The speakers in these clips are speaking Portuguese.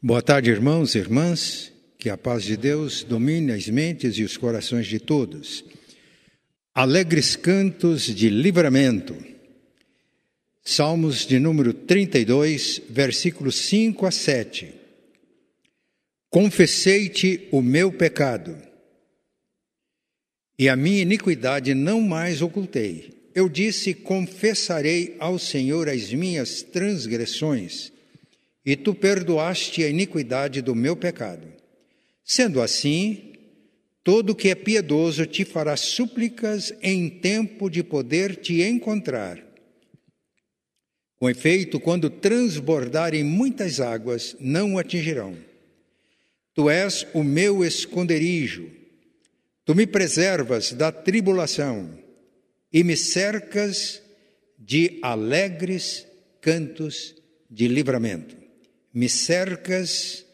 Boa tarde, irmãos e irmãs. Que a paz de Deus domine as mentes e os corações de todos. Alegres cantos de livramento. Salmos de número 32, versículos 5 a 7. Confessei-te o meu pecado, e a minha iniquidade não mais ocultei. Eu disse: Confessarei ao Senhor as minhas transgressões e tu perdoaste a iniquidade do meu pecado. Sendo assim, todo que é piedoso te fará súplicas em tempo de poder te encontrar. Com efeito, quando transbordarem muitas águas, não o atingirão. Tu és o meu esconderijo, tu me preservas da tribulação e me cercas de alegres cantos de livramento me cercas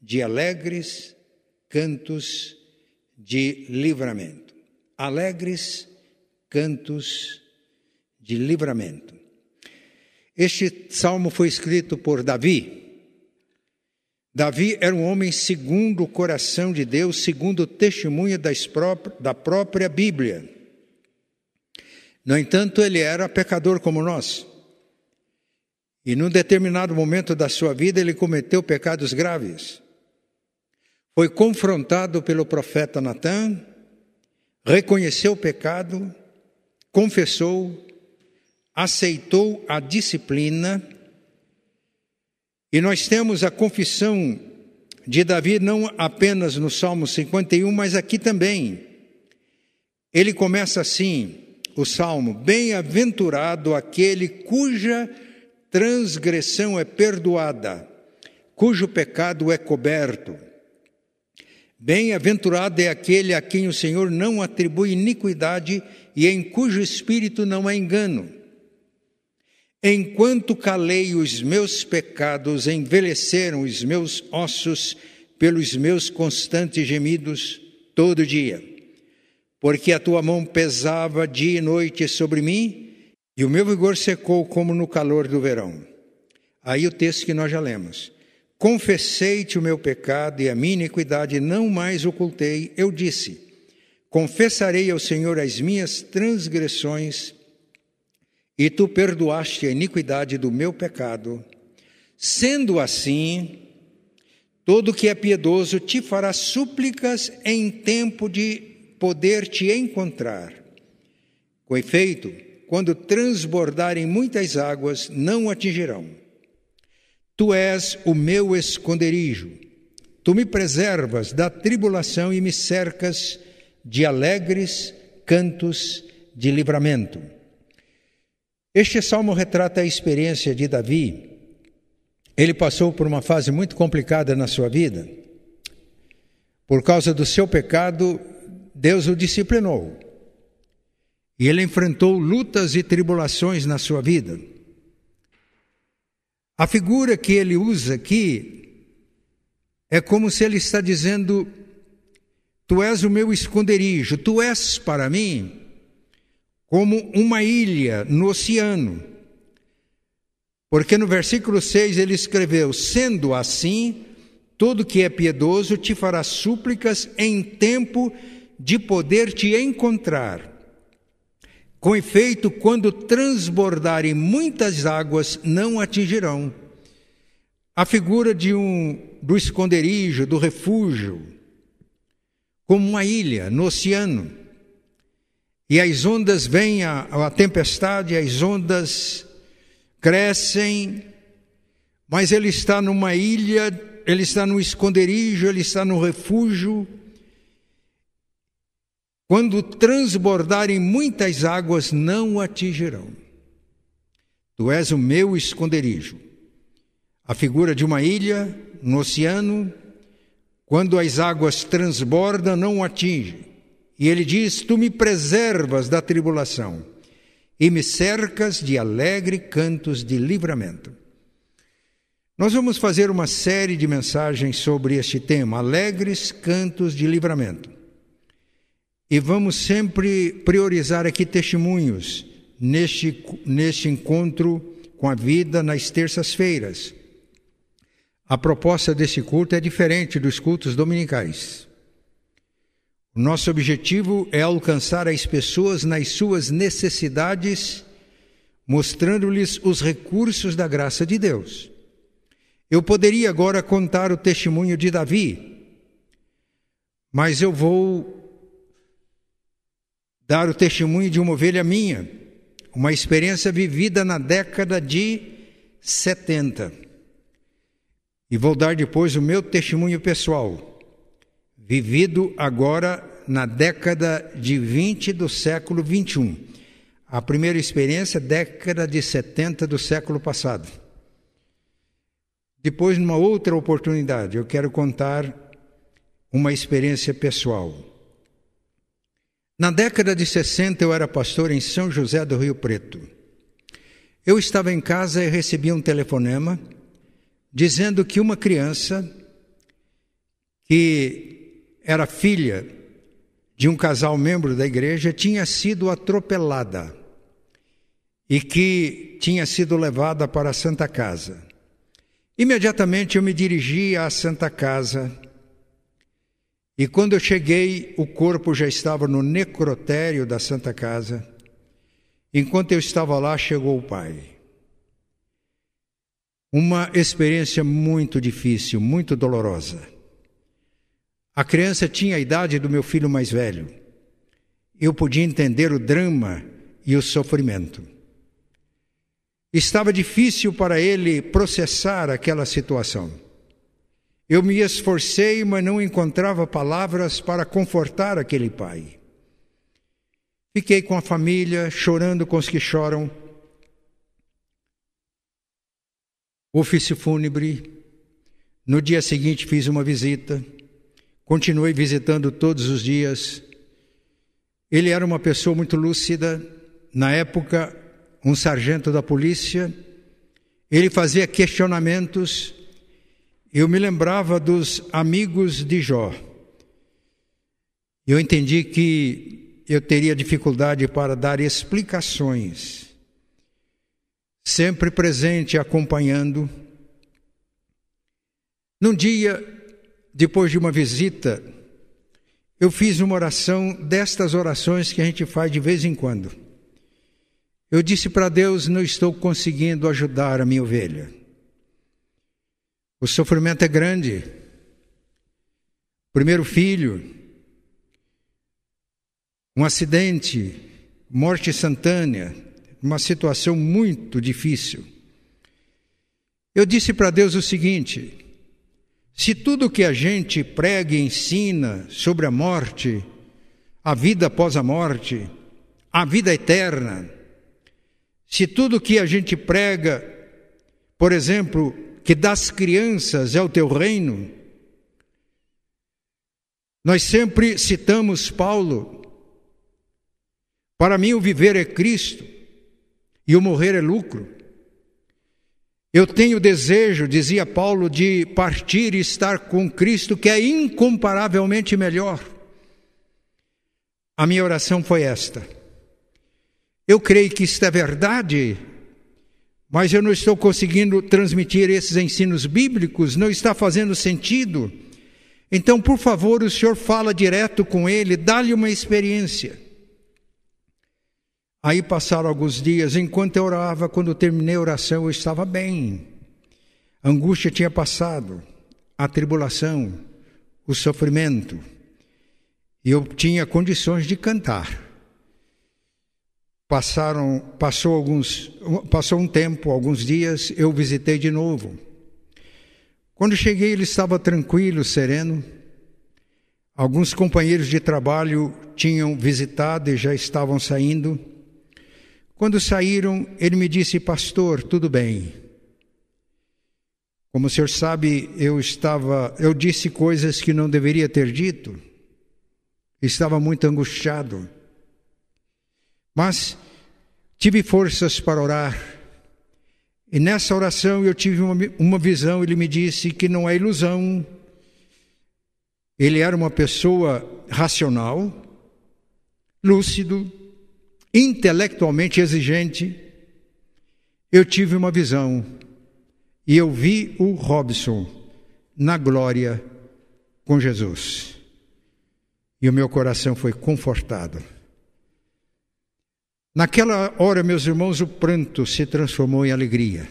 de alegres cantos de livramento. Alegres cantos de livramento. Este salmo foi escrito por Davi. Davi era um homem segundo o coração de Deus, segundo o testemunho da própria Bíblia. No entanto, ele era pecador como nós. E num determinado momento da sua vida ele cometeu pecados graves. Foi confrontado pelo profeta Natan, reconheceu o pecado, confessou, aceitou a disciplina. E nós temos a confissão de Davi não apenas no Salmo 51, mas aqui também. Ele começa assim, o salmo: Bem-aventurado aquele cuja transgressão é perdoada, cujo pecado é coberto. Bem-aventurado é aquele a quem o Senhor não atribui iniquidade e em cujo espírito não há engano. Enquanto calei os meus pecados, envelheceram os meus ossos pelos meus constantes gemidos todo dia. Porque a tua mão pesava dia e noite sobre mim, e o meu vigor secou como no calor do verão. Aí o texto que nós já lemos. Confessei-te o meu pecado e a minha iniquidade não mais ocultei. Eu disse: Confessarei ao Senhor as minhas transgressões, e tu perdoaste a iniquidade do meu pecado. Sendo assim, todo que é piedoso te fará súplicas em tempo de poder te encontrar. Com efeito, quando transbordarem muitas águas, não atingirão. Tu és o meu esconderijo. Tu me preservas da tribulação e me cercas de alegres cantos de livramento. Este salmo retrata a experiência de Davi. Ele passou por uma fase muito complicada na sua vida. Por causa do seu pecado, Deus o disciplinou. E ele enfrentou lutas e tribulações na sua vida. A figura que ele usa aqui é como se ele está dizendo: Tu és o meu esconderijo, tu és para mim como uma ilha no oceano. Porque no versículo 6 ele escreveu: Sendo assim, todo que é piedoso te fará súplicas em tempo de poder te encontrar. Com efeito, quando transbordarem muitas águas, não atingirão. A figura de um do esconderijo, do refúgio, como uma ilha no oceano. E as ondas vêm, a, a tempestade, as ondas crescem, mas ele está numa ilha, ele está no esconderijo, ele está no refúgio, quando transbordarem muitas águas, não o atingirão. Tu és o meu esconderijo. A figura de uma ilha no oceano, quando as águas transbordam, não o atinge. E ele diz: Tu me preservas da tribulação e me cercas de alegre cantos de livramento. Nós vamos fazer uma série de mensagens sobre este tema, alegres cantos de livramento. E vamos sempre priorizar aqui testemunhos neste, neste encontro com a vida nas terças-feiras. a proposta desse culto é diferente dos cultos dominicais. O nosso objetivo é alcançar as pessoas nas suas necessidades, mostrando-lhes os recursos da graça de Deus. Eu poderia agora contar o testemunho de Davi, mas eu vou dar o testemunho de uma ovelha minha, uma experiência vivida na década de 70. E vou dar depois o meu testemunho pessoal, vivido agora na década de 20 do século 21. A primeira experiência, década de 70 do século passado. Depois, numa outra oportunidade, eu quero contar uma experiência pessoal. Na década de 60, eu era pastor em São José do Rio Preto. Eu estava em casa e recebi um telefonema dizendo que uma criança que era filha de um casal membro da igreja tinha sido atropelada e que tinha sido levada para a Santa Casa. Imediatamente eu me dirigi à Santa Casa e quando eu cheguei, o corpo já estava no necrotério da Santa Casa. Enquanto eu estava lá, chegou o pai. Uma experiência muito difícil, muito dolorosa. A criança tinha a idade do meu filho mais velho. Eu podia entender o drama e o sofrimento. Estava difícil para ele processar aquela situação. Eu me esforcei, mas não encontrava palavras para confortar aquele pai. Fiquei com a família, chorando com os que choram ofício fúnebre. No dia seguinte fiz uma visita, continuei visitando todos os dias. Ele era uma pessoa muito lúcida, na época, um sargento da polícia. Ele fazia questionamentos. Eu me lembrava dos amigos de Jó. Eu entendi que eu teria dificuldade para dar explicações sempre presente, acompanhando. Num dia, depois de uma visita, eu fiz uma oração destas orações que a gente faz de vez em quando. Eu disse para Deus: não estou conseguindo ajudar a minha ovelha. O sofrimento é grande. Primeiro filho, um acidente, morte instantânea, uma situação muito difícil. Eu disse para Deus o seguinte: se tudo que a gente prega e ensina sobre a morte, a vida após a morte, a vida eterna, se tudo que a gente prega, por exemplo, que das crianças é o teu reino, nós sempre citamos Paulo. Para mim, o viver é Cristo e o morrer é lucro. Eu tenho desejo, dizia Paulo, de partir e estar com Cristo, que é incomparavelmente melhor. A minha oração foi esta. Eu creio que isto é verdade, mas eu não estou conseguindo transmitir esses ensinos bíblicos, não está fazendo sentido. Então, por favor, o senhor fala direto com ele, dá-lhe uma experiência. Aí passaram alguns dias, enquanto eu orava, quando eu terminei a oração, eu estava bem. A angústia tinha passado, a tribulação, o sofrimento. E eu tinha condições de cantar. Passaram, passou alguns, passou um tempo, alguns dias, eu visitei de novo. Quando cheguei, ele estava tranquilo, sereno. Alguns companheiros de trabalho tinham visitado e já estavam saindo. Quando saíram, ele me disse, pastor, tudo bem. Como o senhor sabe, eu estava, eu disse coisas que não deveria ter dito. Estava muito angustiado. Mas tive forças para orar. E nessa oração eu tive uma, uma visão, ele me disse que não é ilusão. Ele era uma pessoa racional, lúcido, intelectualmente exigente, eu tive uma visão e eu vi o Robson na glória com Jesus. E o meu coração foi confortado. Naquela hora, meus irmãos, o pranto se transformou em alegria.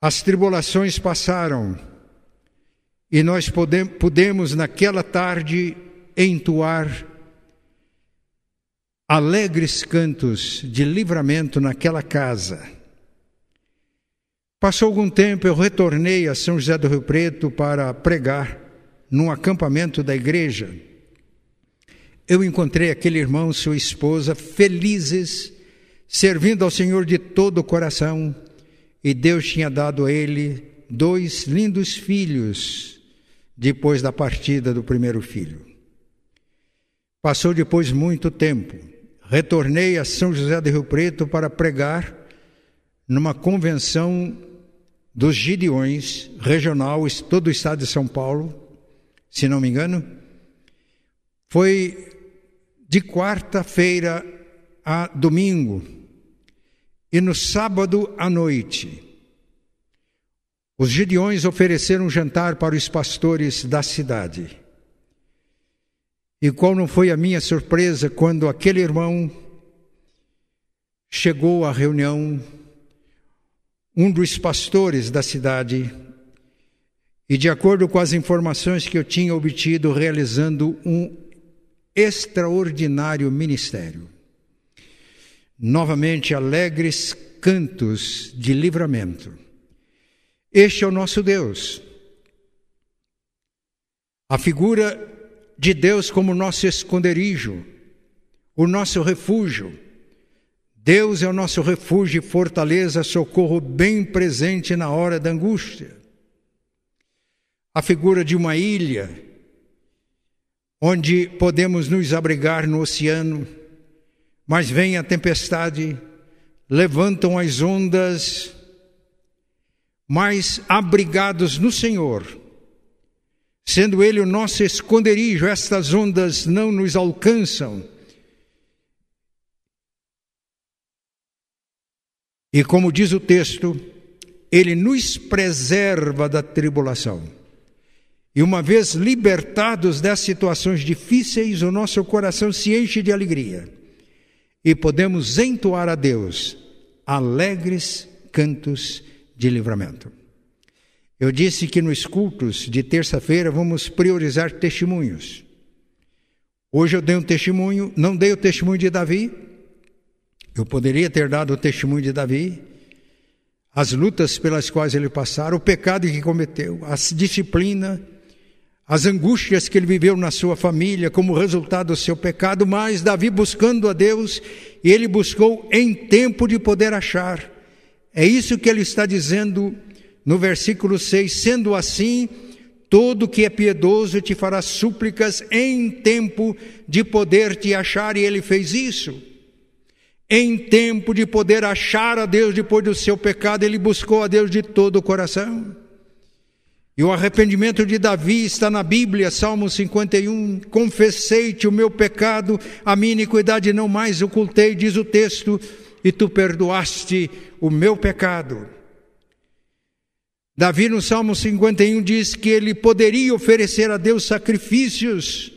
As tribulações passaram e nós pudemos, naquela tarde, entoar alegres cantos de livramento naquela casa. Passou algum tempo, eu retornei a São José do Rio Preto para pregar num acampamento da igreja. Eu encontrei aquele irmão e sua esposa felizes, servindo ao Senhor de todo o coração, e Deus tinha dado a ele dois lindos filhos depois da partida do primeiro filho. Passou depois muito tempo. Retornei a São José do Rio Preto para pregar numa convenção dos Gideões, regional, todo o estado de São Paulo, se não me engano, foi de quarta-feira a domingo. E no sábado à noite, os Gideões ofereceram um jantar para os pastores da cidade. E qual não foi a minha surpresa quando aquele irmão chegou à reunião um dos pastores da cidade e, de acordo com as informações que eu tinha obtido, realizando um extraordinário ministério. Novamente, alegres cantos de livramento. Este é o nosso Deus. A figura de Deus como nosso esconderijo, o nosso refúgio Deus é o nosso refúgio e fortaleza, socorro bem presente na hora da angústia. A figura de uma ilha, onde podemos nos abrigar no oceano, mas vem a tempestade, levantam as ondas, mas abrigados no Senhor, sendo Ele o nosso esconderijo, estas ondas não nos alcançam E como diz o texto, ele nos preserva da tribulação. E uma vez libertados das situações difíceis, o nosso coração se enche de alegria e podemos entoar a Deus alegres cantos de livramento. Eu disse que nos cultos de terça-feira vamos priorizar testemunhos. Hoje eu dei um testemunho, não dei o testemunho de Davi, eu poderia ter dado o testemunho de Davi, as lutas pelas quais ele passara, o pecado que cometeu, a disciplina, as angústias que ele viveu na sua família como resultado do seu pecado, mas Davi buscando a Deus, ele buscou em tempo de poder achar. É isso que ele está dizendo no versículo 6: sendo assim, todo que é piedoso te fará súplicas em tempo de poder te achar, e ele fez isso. Em tempo de poder achar a Deus depois do seu pecado, ele buscou a Deus de todo o coração. E o arrependimento de Davi está na Bíblia, Salmo 51. Confessei-te o meu pecado, a minha iniquidade não mais ocultei, diz o texto, e tu perdoaste o meu pecado. Davi no Salmo 51 diz que ele poderia oferecer a Deus sacrifícios,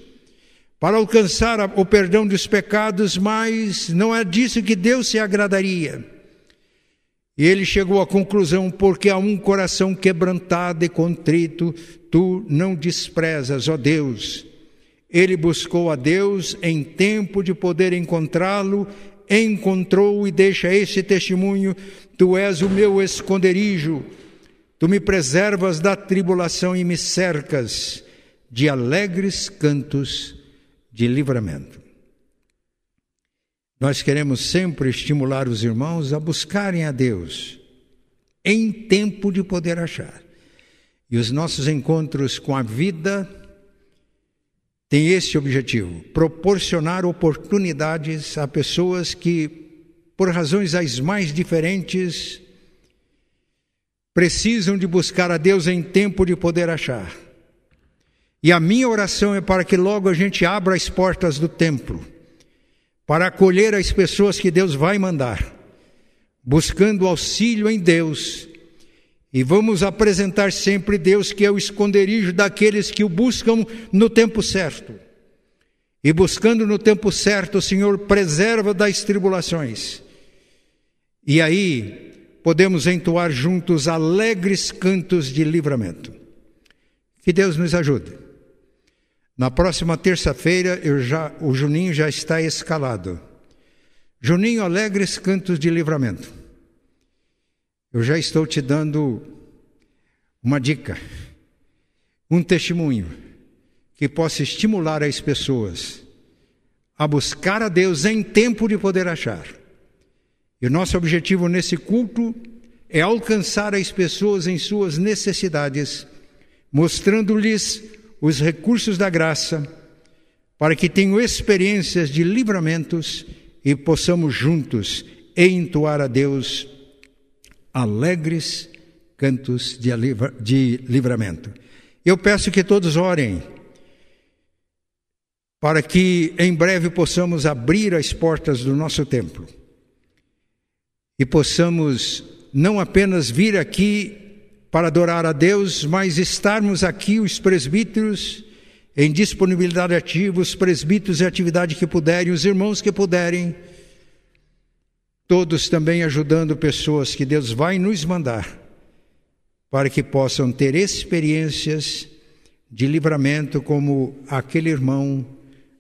para alcançar o perdão dos pecados, mas não é disso que Deus se agradaria. E ele chegou à conclusão: porque há um coração quebrantado e contrito, tu não desprezas, ó Deus. Ele buscou a Deus em tempo de poder encontrá-lo, encontrou e deixa esse testemunho: Tu és o meu esconderijo, tu me preservas da tribulação e me cercas de alegres cantos de livramento. Nós queremos sempre estimular os irmãos a buscarem a Deus em tempo de poder achar. E os nossos encontros com a vida têm esse objetivo: proporcionar oportunidades a pessoas que, por razões as mais diferentes, precisam de buscar a Deus em tempo de poder achar. E a minha oração é para que logo a gente abra as portas do templo, para acolher as pessoas que Deus vai mandar, buscando auxílio em Deus E vamos apresentar sempre Deus que é o esconderijo daqueles que o buscam no tempo certo. E buscando no tempo certo, o Senhor preserva das tribulações. E aí podemos entoar juntos alegres cantos de livramento. Que Deus nos ajude. Na próxima terça-feira, o Juninho já está escalado. Juninho, alegres cantos de livramento. Eu já estou te dando uma dica, um testemunho que possa estimular as pessoas a buscar a Deus em tempo de poder achar. E o nosso objetivo nesse culto é alcançar as pessoas em suas necessidades mostrando-lhes os recursos da graça, para que tenham experiências de livramentos e possamos juntos entoar a Deus alegres cantos de, de livramento. Eu peço que todos orem para que em breve possamos abrir as portas do nosso templo e possamos não apenas vir aqui para adorar a Deus, mas estarmos aqui, os presbíteros, em disponibilidade ativa, os presbíteros em atividade que puderem, os irmãos que puderem, todos também ajudando pessoas que Deus vai nos mandar, para que possam ter experiências de livramento, como aquele irmão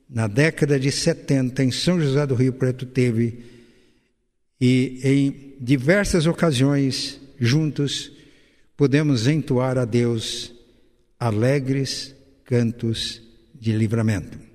na década de 70 em São José do Rio Preto teve, e em diversas ocasiões, juntos, podemos entoar a Deus alegres cantos de livramento.